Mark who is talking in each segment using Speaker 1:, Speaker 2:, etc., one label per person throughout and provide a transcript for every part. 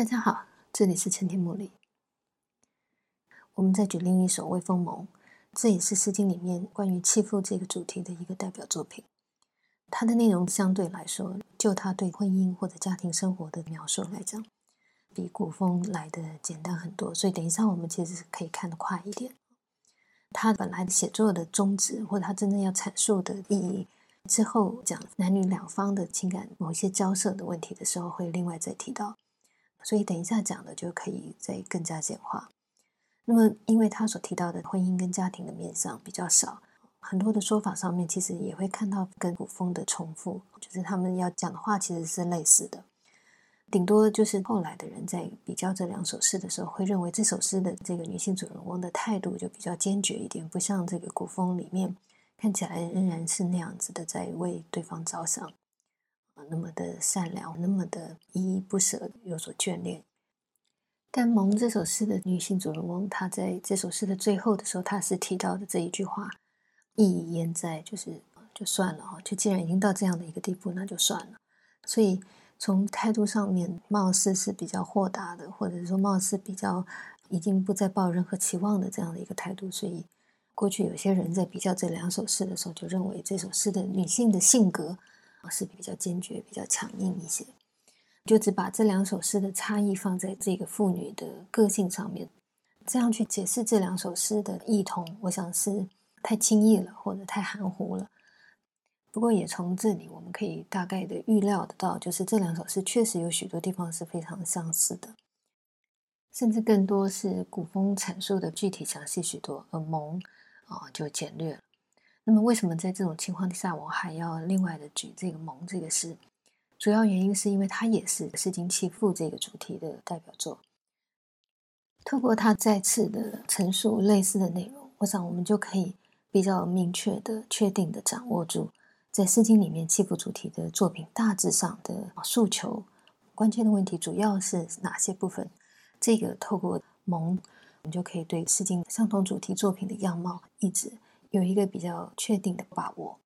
Speaker 1: 大家好，这里是陈天茉莉。我们再举另一首《微风盟》，这也是《诗经》里面关于弃妇这个主题的一个代表作品。它的内容相对来说，就它对婚姻或者家庭生活的描述来讲，比古风来的简单很多。所以等一下我们其实可以看得快一点。他本来写作的宗旨，或者他真正要阐述的意义，之后讲男女两方的情感某些交涉的问题的时候，会另外再提到。所以等一下讲的就可以再更加简化。那么，因为他所提到的婚姻跟家庭的面相比较少，很多的说法上面其实也会看到跟古风的重复，就是他们要讲的话其实是类似的。顶多就是后来的人在比较这两首诗的时候，会认为这首诗的这个女性主人翁的态度就比较坚决一点，不像这个古风里面看起来仍然是那样子的在为对方着想。那么的善良，那么的依依不舍，有所眷恋。但《蒙》这首诗的女性主人翁，她在这首诗的最后的时候，她是提到的这一句话：“意已焉在？”就是就算了哈，就既然已经到这样的一个地步，那就算了。所以从态度上面，貌似是比较豁达的，或者是说貌似比较已经不再抱任何期望的这样的一个态度。所以过去有些人在比较这两首诗的时候，就认为这首诗的女性的性格。是比较坚决、比较强硬一些，就只把这两首诗的差异放在这个妇女的个性上面，这样去解释这两首诗的异同，我想是太轻易了，或者太含糊了。不过也从这里我们可以大概的预料得到，就是这两首诗确实有许多地方是非常相似的，甚至更多是古风阐述的具体详细许多，而蒙啊就简略了。那么，为什么在这种情况下，我还要另外的举这个“蒙”这个诗？主要原因是因为它也是《诗经·弃妇》这个主题的代表作。透过它再次的陈述类似的内容，我想我们就可以比较明确的、确定的掌握住，在《诗经》里面弃妇主题的作品大致上的诉求。关键的问题主要是哪些部分？这个透过“蒙”，我们就可以对《诗经》相同主题作品的样貌一直。有一个比较确定的把握，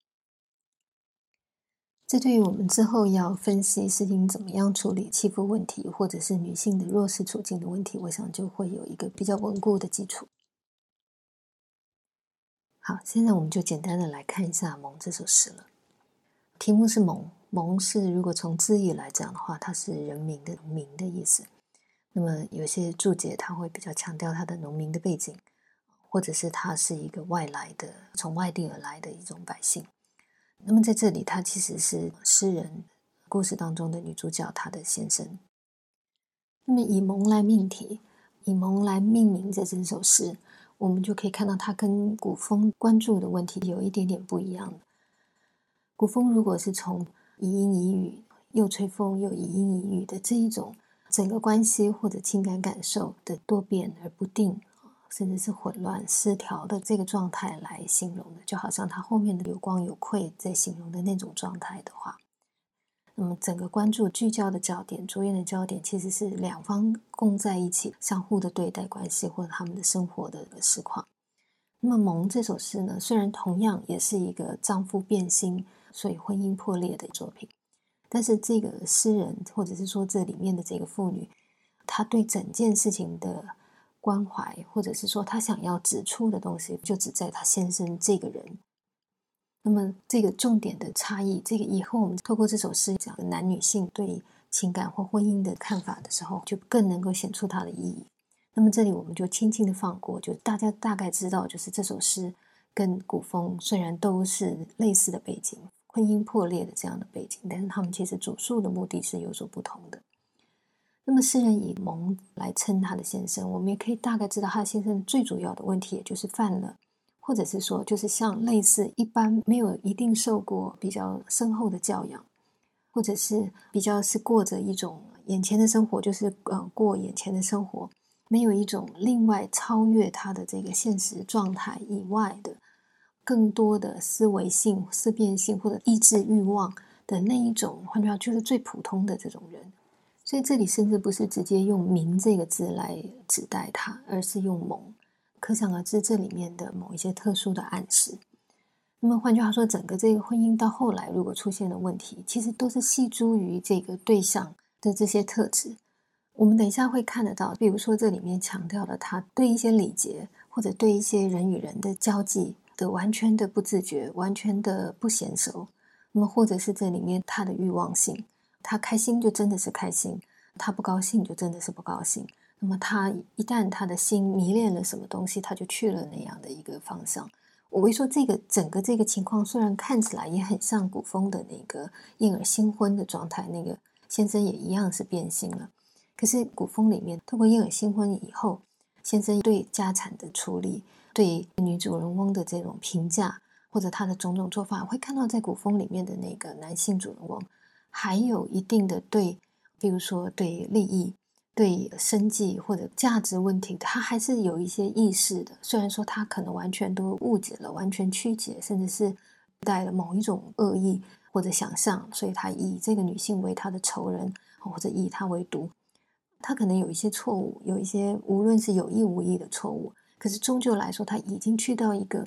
Speaker 1: 这对于我们之后要分析事情怎么样处理欺负问题，或者是女性的弱势处境的问题，我想就会有一个比较稳固的基础。好，现在我们就简单的来看一下《蒙》这首诗了。题目是“蒙”，“蒙”是如果从字义来讲的话，它是人民的“民”的意思。那么有些注解它会比较强调它的农民的背景。或者是他是一个外来的、从外地而来的一种百姓。那么在这里，他其实是诗人故事当中的女主角，她的先生。那么以蒙来命题，以蒙来命名这整首诗，我们就可以看到，它跟古风关注的问题有一点点不一样。古风如果是从一阴一雨，又吹风又一阴一雨的这一种整个关系或者情感感受的多变而不定。甚至是混乱失调的这个状态来形容的，就好像他后面的有光有愧在形容的那种状态的话，那么整个关注聚焦的焦点、着眼的焦点，其实是两方共在一起、相互的对待关系或者他们的生活的实况。那么《蒙》这首诗呢，虽然同样也是一个丈夫变心，所以婚姻破裂的作品，但是这个诗人或者是说这里面的这个妇女，她对整件事情的。关怀，或者是说他想要指出的东西，就只在他先生这个人。那么，这个重点的差异，这个以后我们透过这首诗讲男女性对情感或婚姻的看法的时候，就更能够显出它的意义。那么，这里我们就轻轻的放过，就大家大概知道，就是这首诗跟古风虽然都是类似的背景，婚姻破裂的这样的背景，但是他们其实主述的目的是有所不同的。那么诗人以蒙来称他的先生，我们也可以大概知道他的先生最主要的问题，也就是犯了，或者是说，就是像类似一般没有一定受过比较深厚的教养，或者是比较是过着一种眼前的生活，就是呃过眼前的生活，没有一种另外超越他的这个现实状态以外的更多的思维性、思辨性或者意志欲望的那一种，换句话就是最普通的这种人。所以这里甚至不是直接用“明”这个字来指代它，而是用“蒙”，可想而知这里面的某一些特殊的暗示。那么换句话说，整个这个婚姻到后来如果出现了问题，其实都是系诸于这个对象的这些特质，我们等一下会看得到，比如说这里面强调了他对一些礼节或者对一些人与人的交际的完全的不自觉，完全的不娴熟。那么或者是这里面他的欲望性，他开心就真的是开心，他不高兴就真的是不高兴。那么他一旦他的心迷恋了什么东西，他就去了那样的一个方向。我会说，这个整个这个情况虽然看起来也很像古风的那个婴儿新婚的状态，那个先生也一样是变心了。可是古风里面，透过婴儿新婚以后，先生对家产的处理，对女主人翁的这种评价，或者他的种种做法，会看到在古风里面的那个男性主人翁，还有一定的对，比如说对利益。对生计或者价值问题，他还是有一些意识的。虽然说他可能完全都误解了，完全曲解，甚至是带了某一种恶意或者想象，所以他以这个女性为他的仇人，或者以他为毒。他可能有一些错误，有一些无论是有意无意的错误。可是终究来说，他已经去到一个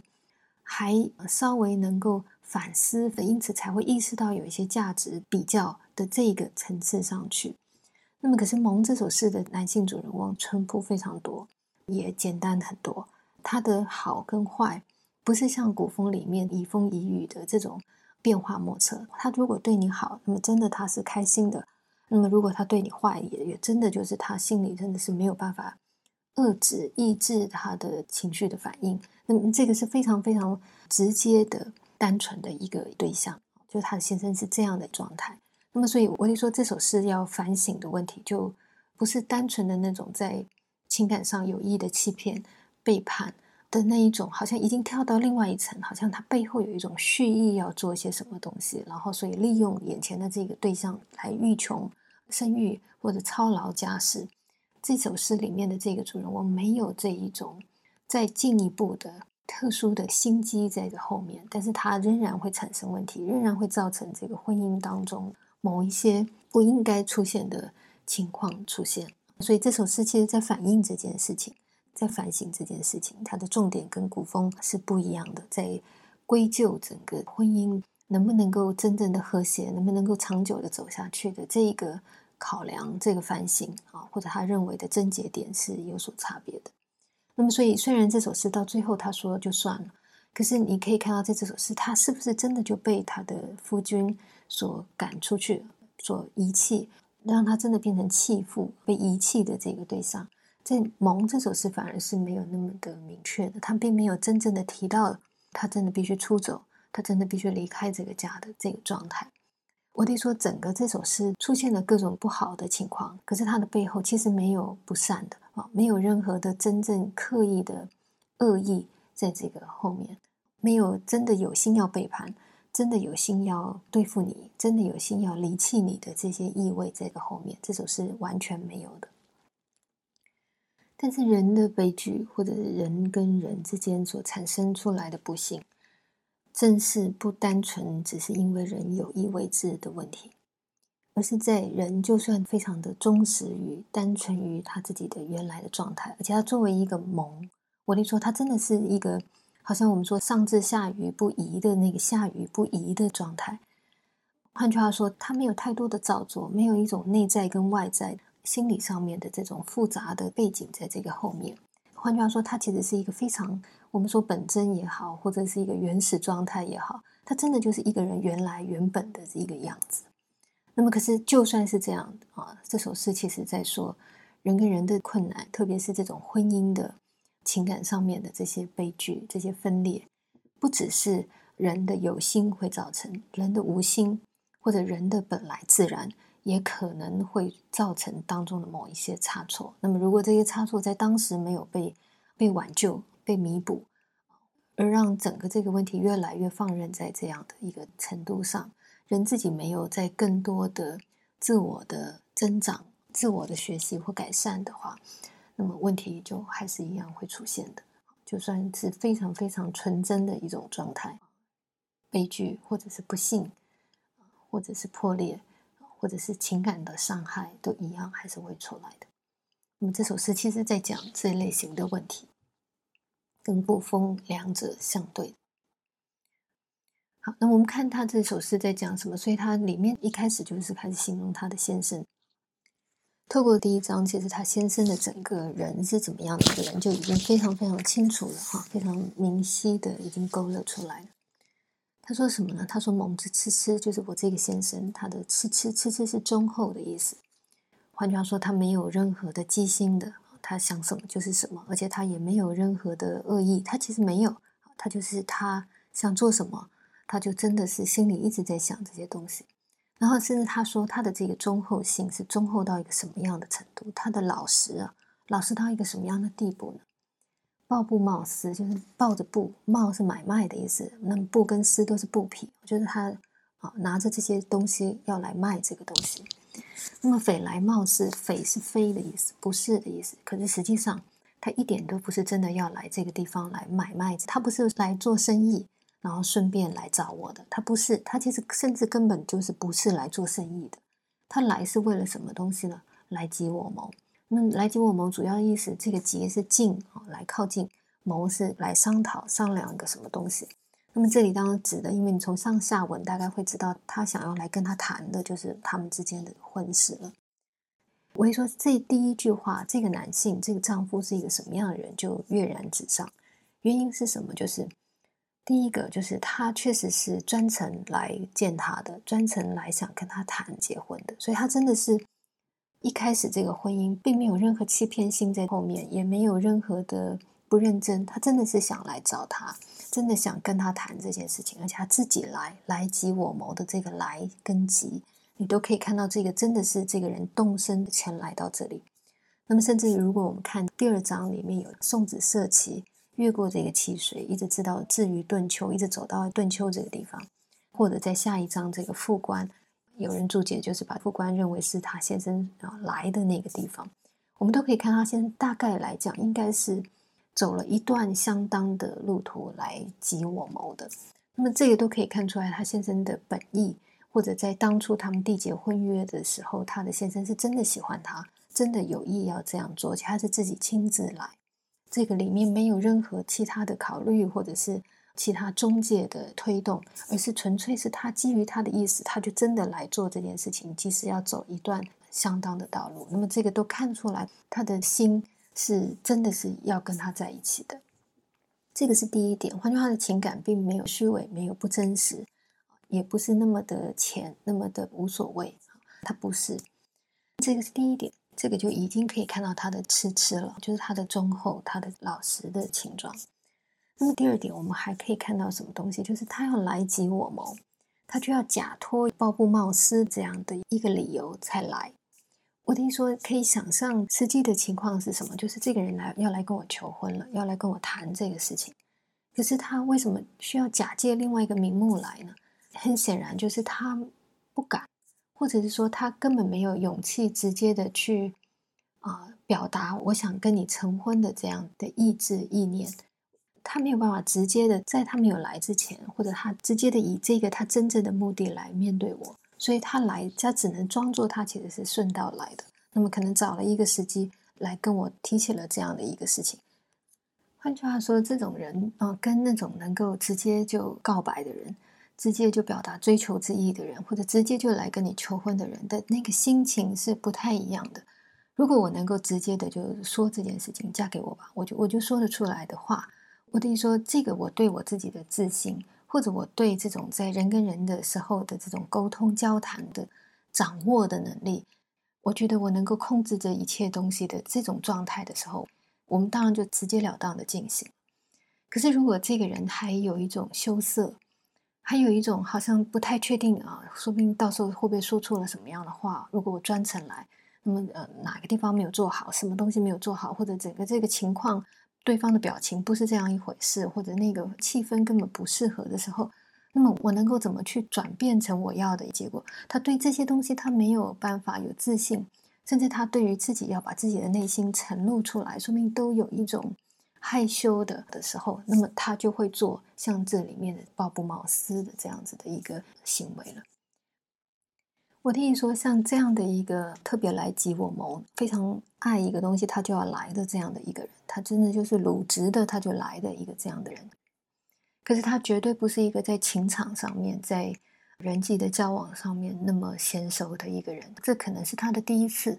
Speaker 1: 还稍微能够反思，因此才会意识到有一些价值比较的这个层次上去。那么，可是《蒙》这首诗的男性主人翁淳朴非常多，也简单很多。他的好跟坏，不是像古风里面移风以雨的这种变化莫测。他如果对你好，那么真的他是开心的；那么如果他对你坏，也也真的就是他心里真的是没有办法遏制、抑制他的情绪的反应。那么这个是非常非常直接的、单纯的一个对象，就他的先生是这样的状态。那么，所以我就说，这首诗要反省的问题，就不是单纯的那种在情感上有意的欺骗、背叛的那一种，好像已经跳到另外一层，好像他背后有一种蓄意要做些什么东西，然后所以利用眼前的这个对象来欲穷生育或者操劳家事。这首诗里面的这个主人，我没有这一种再进一步的特殊的心机在这后面，但是它仍然会产生问题，仍然会造成这个婚姻当中。某一些不应该出现的情况出现，所以这首诗其实在反映这件事情，在反省这件事情。它的重点跟古风是不一样的，在归咎整个婚姻能不能够真正的和谐，能不能够长久的走下去的这一个考量，这个反省啊，或者他认为的症结点是有所差别的。那么，所以虽然这首诗到最后他说就算了，可是你可以看到在这首诗，他是不是真的就被他的夫君？所赶出去，所遗弃，让他真的变成弃妇、被遗弃的这个对象。在《蒙》这首诗反而是没有那么的明确的，他并没有真正的提到他真的必须出走，他真的必须离开这个家的这个状态。我得说，整个这首诗出现了各种不好的情况，可是它的背后其实没有不善的没有任何的真正刻意的恶意在这个后面，没有真的有心要背叛。真的有心要对付你，真的有心要离弃你的这些意味，这个后面这种是完全没有的。但是人的悲剧，或者是人跟人之间所产生出来的不幸，正是不单纯只是因为人有意为之的问题，而是在人就算非常的忠实于、单纯于他自己的原来的状态，而且他作为一个蒙，我跟你说，他真的是一个。好像我们说上至下愚不移的那个下愚不移的状态，换句话说，他没有太多的造作，没有一种内在跟外在心理上面的这种复杂的背景在这个后面。换句话说，他其实是一个非常我们说本真也好，或者是一个原始状态也好，他真的就是一个人原来原本的一个样子。那么，可是就算是这样啊，这首诗其实在说人跟人的困难，特别是这种婚姻的。情感上面的这些悲剧、这些分裂，不只是人的有心会造成，人的无心或者人的本来自然，也可能会造成当中的某一些差错。那么，如果这些差错在当时没有被被挽救、被弥补，而让整个这个问题越来越放任在这样的一个程度上，人自己没有在更多的自我的增长、自我的学习或改善的话。那么问题就还是一样会出现的，就算是非常非常纯真的一种状态，悲剧或者是不幸，或者是破裂，或者是情感的伤害，都一样还是会出来的。那么这首诗其实在讲这类型的问题，跟不风两者相对。那我们看他这首诗在讲什么？所以他里面一开始就是开始形容他的先生。透过第一章，其实他先生的整个人是怎么样的一个人，就已经非常非常清楚了哈，非常明晰的已经勾勒出来了。他说什么呢？他说“蒙之痴痴”，就是我这个先生，他的“痴痴痴痴”是忠厚的意思。换句话说，他没有任何的机心的，他想什么就是什么，而且他也没有任何的恶意，他其实没有，他就是他想做什么，他就真的是心里一直在想这些东西。然后甚至他说他的这个忠厚性是忠厚到一个什么样的程度？他的老实啊，老实到一个什么样的地步呢？抱布贸丝就是抱着布，贸是买卖的意思。那么布跟丝都是布匹，就是他啊拿着这些东西要来卖这个东西。那么匪来贸是匪是非的意思，不是的意思。可是实际上他一点都不是真的要来这个地方来买卖，他不是来做生意。然后顺便来找我的，他不是，他其实甚至根本就是不是来做生意的，他来是为了什么东西呢？来及我谋。那来及我谋主要意思，这个结是近啊，来靠近；谋是来商讨、商量一个什么东西。那么这里当然指的，因为你从上下文大概会知道，他想要来跟他谈的就是他们之间的婚事了。我会说，这第一句话，这个男性，这个丈夫是一个什么样的人，就跃然纸上。原因是什么？就是。第一个就是他确实是专程来见他的，专程来想跟他谈结婚的，所以他真的是一开始这个婚姻并没有任何欺骗性在后面，也没有任何的不认真，他真的是想来找他，真的想跟他谈这件事情，而且他自己来来及我谋的这个来跟及，你都可以看到这个真的是这个人动身前来到这里。那么甚至如果我们看第二章里面有送子社旗。越过这个汽水，一直知道至于顿丘，一直走到顿丘这个地方，或者在下一章这个副官，有人注解就是把副官认为是他先生啊来的那个地方，我们都可以看他先生大概来讲，应该是走了一段相当的路途来及我谋的。那么这个都可以看出来他先生的本意，或者在当初他们缔结婚约的时候，他的先生是真的喜欢他，真的有意要这样做，而且他是自己亲自来。这个里面没有任何其他的考虑，或者是其他中介的推动，而是纯粹是他基于他的意思，他就真的来做这件事情，即使要走一段相当的道路。那么这个都看出来，他的心是真的是要跟他在一起的。这个是第一点。换句话说，的情感并没有虚伪，没有不真实，也不是那么的浅，那么的无所谓。他不是。这个是第一点。这个就已经可以看到他的痴痴了，就是他的忠厚、他的老实的情状。那么第二点，我们还可以看到什么东西？就是他要来及我谋，他就要假托鲍布茂斯这样的一个理由才来。我听说可以想象实际的情况是什么？就是这个人来要来跟我求婚了，要来跟我谈这个事情。可是他为什么需要假借另外一个名目来呢？很显然就是他不敢。或者是说，他根本没有勇气直接的去啊表达我想跟你成婚的这样的意志意念，他没有办法直接的在他没有来之前，或者他直接的以这个他真正的目的来面对我，所以他来，他只能装作他其实是顺道来的，那么可能找了一个时机来跟我提起了这样的一个事情。换句话说，这种人啊，跟那种能够直接就告白的人。直接就表达追求之意的人，或者直接就来跟你求婚的人的那个心情是不太一样的。如果我能够直接的就说这件事情，嫁给我吧，我就我就说得出来的话，我等于说这个我对我自己的自信，或者我对这种在人跟人的时候的这种沟通交谈的掌握的能力，我觉得我能够控制这一切东西的这种状态的时候，我们当然就直截了当的进行。可是如果这个人还有一种羞涩，还有一种好像不太确定啊，说不定到时候会不会说错了什么样的话？如果我专程来，那么呃哪个地方没有做好，什么东西没有做好，或者整个这个情况，对方的表情不是这样一回事，或者那个气氛根本不适合的时候，那么我能够怎么去转变成我要的结果？他对这些东西他没有办法有自信，甚至他对于自己要把自己的内心呈露出来，说明都有一种。害羞的的时候，那么他就会做像这里面的抱布茅斯的这样子的一个行为了。我听你说，像这样的一个特别来及我谋，非常爱一个东西，他就要来的这样的一个人，他真的就是鲁直的，他就来的一个这样的人。可是他绝对不是一个在情场上面，在人际的交往上面那么娴熟的一个人，这可能是他的第一次。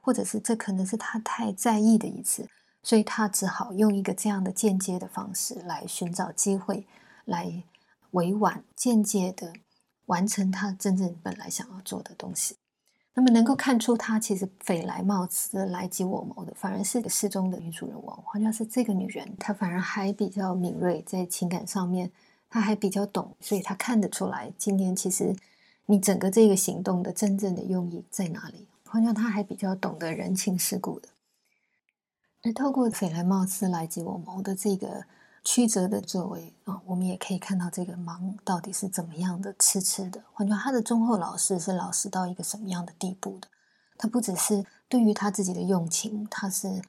Speaker 1: 或者是这可能是他太在意的一次，所以他只好用一个这样的间接的方式来寻找机会，来委婉间接的完成他真正本来想要做的东西。那么能够看出他其实匪来冒刺来及我谋的，反而是失踪的女主人翁，好像是这个女人，她反而还比较敏锐，在情感上面，她还比较懂，所以她看得出来，今天其实你整个这个行动的真正的用意在哪里，好像她还比较懂得人情世故的。而透过匪来冒刺来及我谋的这个。曲折的作为啊，我们也可以看到这个盲到底是怎么样的痴痴的。换句话他的忠厚老实是老实到一个什么样的地步的？他不只是对于他自己的用情，他是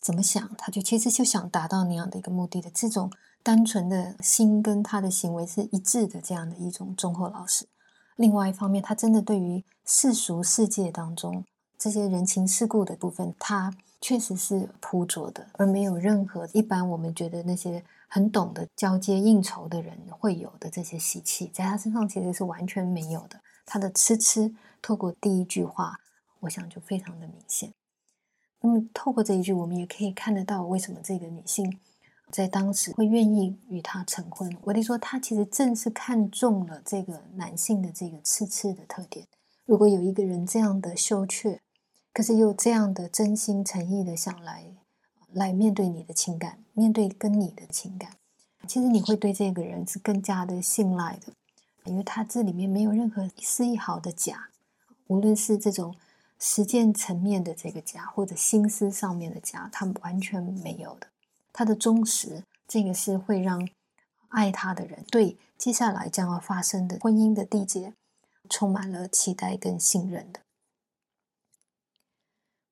Speaker 1: 怎么想，他就其实就想达到那样的一个目的的。这种单纯的心跟他的行为是一致的，这样的一种忠厚老实。另外一方面，他真的对于世俗世界当中这些人情世故的部分，他确实是朴拙的，而没有任何一般我们觉得那些。很懂得交接应酬的人会有的这些习气，在他身上其实是完全没有的。他的痴痴，透过第一句话，我想就非常的明显。那么，透过这一句，我们也可以看得到，为什么这个女性在当时会愿意与他成婚。我得说，她其实正是看中了这个男性的这个痴痴的特点。如果有一个人这样的羞怯，可是又这样的真心诚意的想来。来面对你的情感，面对跟你的情感，其实你会对这个人是更加的信赖的，因为他这里面没有任何一丝一毫的假，无论是这种实践层面的这个假，或者心思上面的假，他完全没有的。他的忠实，这个是会让爱他的人对接下来将要发生的婚姻的缔结充满了期待跟信任的。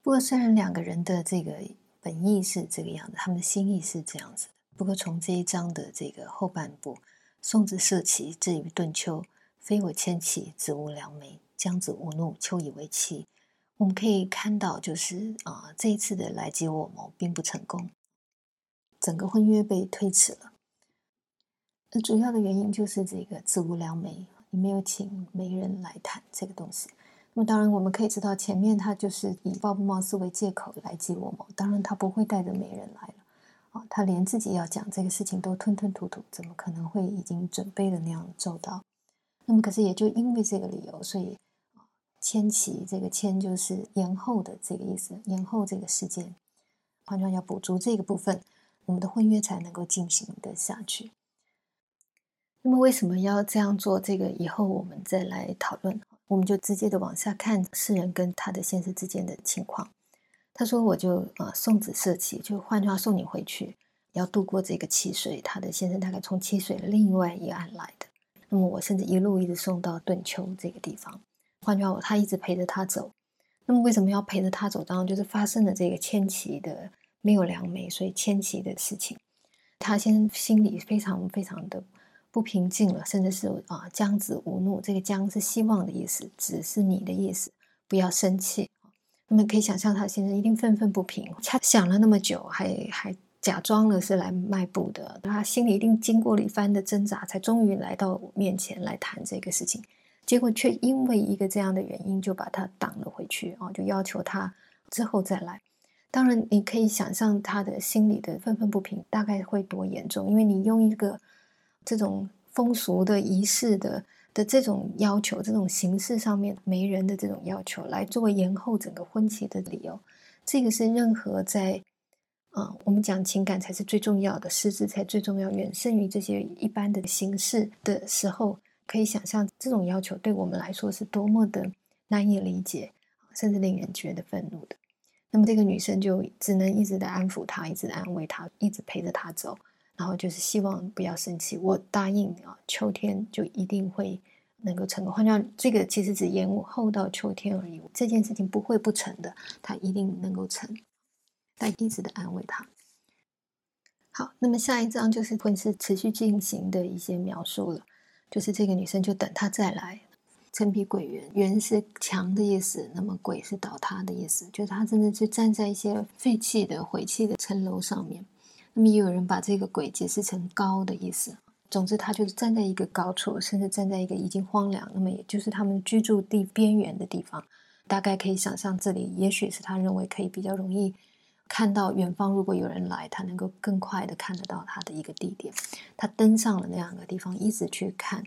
Speaker 1: 不过，虽然两个人的这个。本意是这个样子，他们的心意是这样子。不过从这一章的这个后半部，“送子射旗至于顿丘，非我牵起，子无良媒，将子无怒，秋以为妻。”我们可以看到，就是啊，这一次的来接我谋并不成功，整个婚约被推迟了。那主要的原因就是这个子无良媒，你没有请媒人来谈这个东西。那么当然，我们可以知道，前面他就是以鲍布茂斯为借口来激我们。当然，他不会带着美人来了啊！他连自己要讲这个事情都吞吞吐吐，怎么可能会已经准备的那样周到？那么，可是也就因为这个理由，所以迁期这个迁就是延后的这个意思，延后这个时间，换句话要补足这个部分，我们的婚约才能够进行的下去。那么，为什么要这样做？这个以后我们再来讨论。我们就直接的往下看世人跟他的先生之间的情况。他说：“我就啊送子设期，就换句话送你回去，要渡过这个七水。他的先生大概从七水的另外一岸来的。那么我甚至一路一直送到顿丘这个地方。换句话，我他一直陪着他走。那么为什么要陪着他走？当然就是发生了这个迁徙的没有良媒，所以迁徙的事情，他先生心里非常非常的。”不平静了，甚至是啊，将子无怒。这个“将”是希望的意思，子是你的意思，不要生气。那么可以想象，他先生一定愤愤不平。他想了那么久，还还假装了是来卖布的，他心里一定经过了一番的挣扎，才终于来到我面前来谈这个事情。结果却因为一个这样的原因，就把他挡了回去啊，就要求他之后再来。当然，你可以想象他的心里的愤愤不平大概会多严重，因为你用一个。这种风俗的仪式的的这种要求，这种形式上面媒人的这种要求，来作为延后整个婚期的理由，这个是任何在啊，我们讲情感才是最重要的，实质才最重要，远胜于这些一般的形式的时候，可以想象这种要求对我们来说是多么的难以理解，甚至令人觉得愤怒的。那么这个女生就只能一直的安抚他，一直安慰他，一直陪着他走。然后就是希望不要生气，我答应啊，秋天就一定会能够成功。换句话这个其实只延后到秋天而已，这件事情不会不成的，他一定能够成。但一直的安慰他。好，那么下一章就是婚事持续进行的一些描述了，就是这个女生就等他再来。陈皮鬼园，园是墙的意思，那么鬼是倒塌的意思，就是他真的是站在一些废弃的、毁弃的城楼上面。那么也有人把这个“鬼”解释成高的意思。总之，他就是站在一个高处，甚至站在一个已经荒凉，那么也就是他们居住地边缘的地方，大概可以想象，这里也许是他认为可以比较容易看到远方，如果有人来，他能够更快的看得到他的一个地点。他登上了那样的地方，一直去看，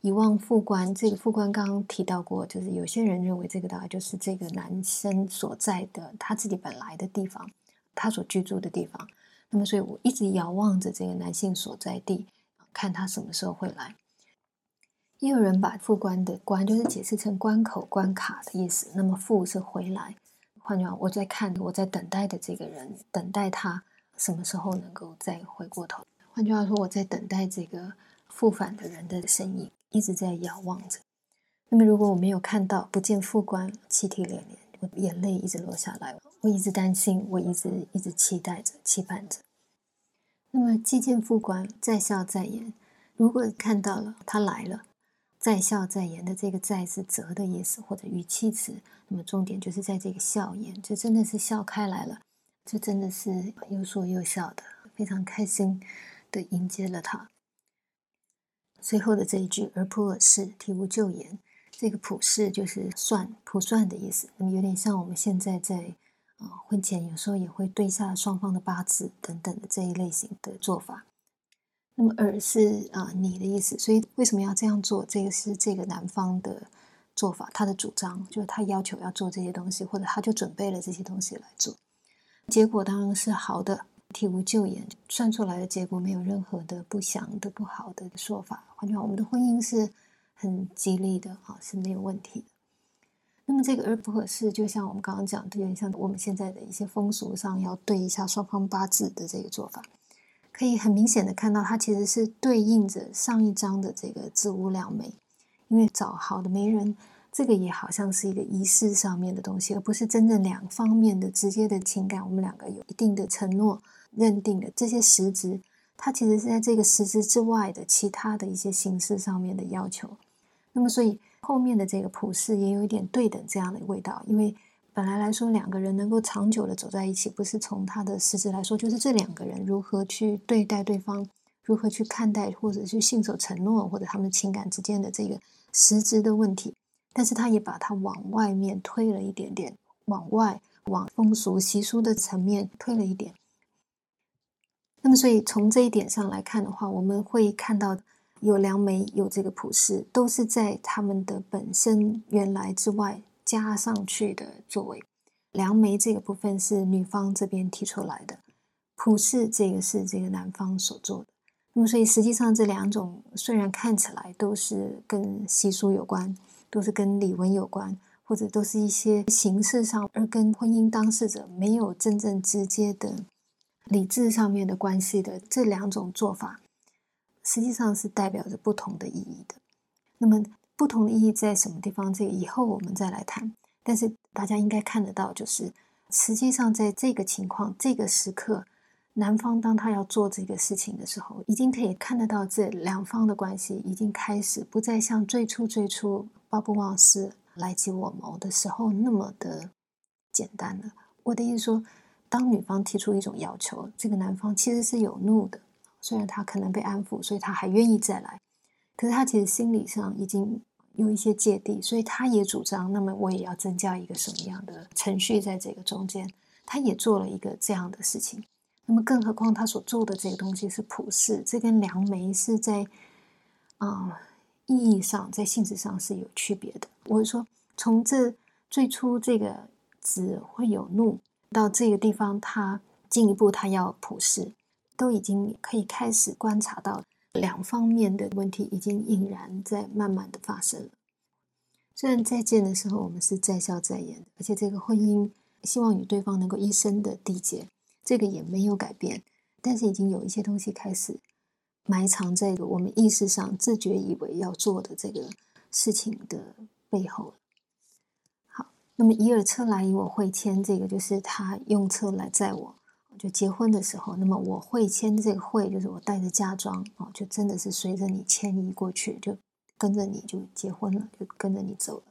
Speaker 1: 一望副官。这个副官刚刚提到过，就是有些人认为这个大概就是这个男生所在的他自己本来的地方，他所居住的地方。那么，所以我一直遥望着这个男性所在地，看他什么时候会来。也有人把“副关”的“关”就是解释成关口、关卡的意思。那么“副”是回来。换句话，我在看，我在等待的这个人，等待他什么时候能够再回过头。换句话说，我在等待这个复返的人的身影，一直在遥望着。那么，如果我没有看到，不见副官，泣涕连连，我眼泪一直落下来，我一直担心，我一直一直期待着、期盼着。那么，既见副官，在笑在言。如果看到了他来了。在笑在言的这个“在”是责的意思，或者语气词。那么重点就是在这个笑颜，就真的是笑开来了，就真的是又说又笑的，非常开心的迎接了他。最后的这一句“而普尔氏体无旧言”，这个“普氏”就是算、卜算的意思。那么有点像我们现在在啊婚前有时候也会对下双方的八字等等的这一类型的做法。那么，而是啊，你的意思，所以为什么要这样做？这个是这个男方的做法，他的主张就是他要求要做这些东西，或者他就准备了这些东西来做。结果当然是好的，体无旧言，算出来的结果没有任何的不祥的、不好的说法。换句话，我们的婚姻是很吉利的啊，是没有问题的。那么这个而不合适，就像我们刚刚讲的，有点像我们现在的一些风俗上要对一下双方八字的这个做法。可以很明显的看到，它其实是对应着上一章的这个子无两媒，因为找好的媒人，这个也好像是一个仪式上面的东西，而不是真正两方面的直接的情感。我们两个有一定的承诺认定的这些实质，它其实是在这个实质之外的其他的一些形式上面的要求。那么，所以后面的这个普世也有一点对等这样的味道，因为。本来来说，两个人能够长久的走在一起，不是从他的实质来说，就是这两个人如何去对待对方，如何去看待，或者去信守承诺，或者他们情感之间的这个实质的问题。但是他也把它往外面推了一点点，往外往风俗习俗的层面推了一点。那么，所以从这一点上来看的话，我们会看到有良媒，有这个普世，都是在他们的本身原来之外。加上去的作为，梁媒这个部分是女方这边提出来的，普世这个是这个男方所做的。那么，所以实际上这两种虽然看起来都是跟习俗有关，都是跟礼文有关，或者都是一些形式上，而跟婚姻当事者没有真正直接的理智上面的关系的这两种做法，实际上是代表着不同的意义的。那么。不同的意义在什么地方？这个以后我们再来谈。但是大家应该看得到，就是实际上在这个情况、这个时刻，男方当他要做这个事情的时候，已经可以看得到这两方的关系已经开始不再像最初最初巴布旺斯来及我谋的时候那么的简单了。我的意思说，当女方提出一种要求，这个男方其实是有怒的，虽然他可能被安抚，所以他还愿意再来，可是他其实心理上已经。有一些芥蒂，所以他也主张，那么我也要增加一个什么样的程序在这个中间？他也做了一个这样的事情。那么，更何况他所做的这个东西是普世，这跟梁梅是在啊意义上、在性质上是有区别的。我是说，从这最初这个子会有怒，到这个地方，他进一步他要普世，都已经可以开始观察到。两方面的问题已经隐然在慢慢的发生了。虽然再见的时候我们是在笑在言，而且这个婚姻希望与对方能够一生的缔结，这个也没有改变。但是已经有一些东西开始埋藏在我们意识上，自觉以为要做的这个事情的背后。好，那么以尔车来以我会签，这个就是他用车来载我。就结婚的时候，那么我会签这个会，就是我带着嫁妆啊，就真的是随着你迁移过去，就跟着你就结婚了，就跟着你走。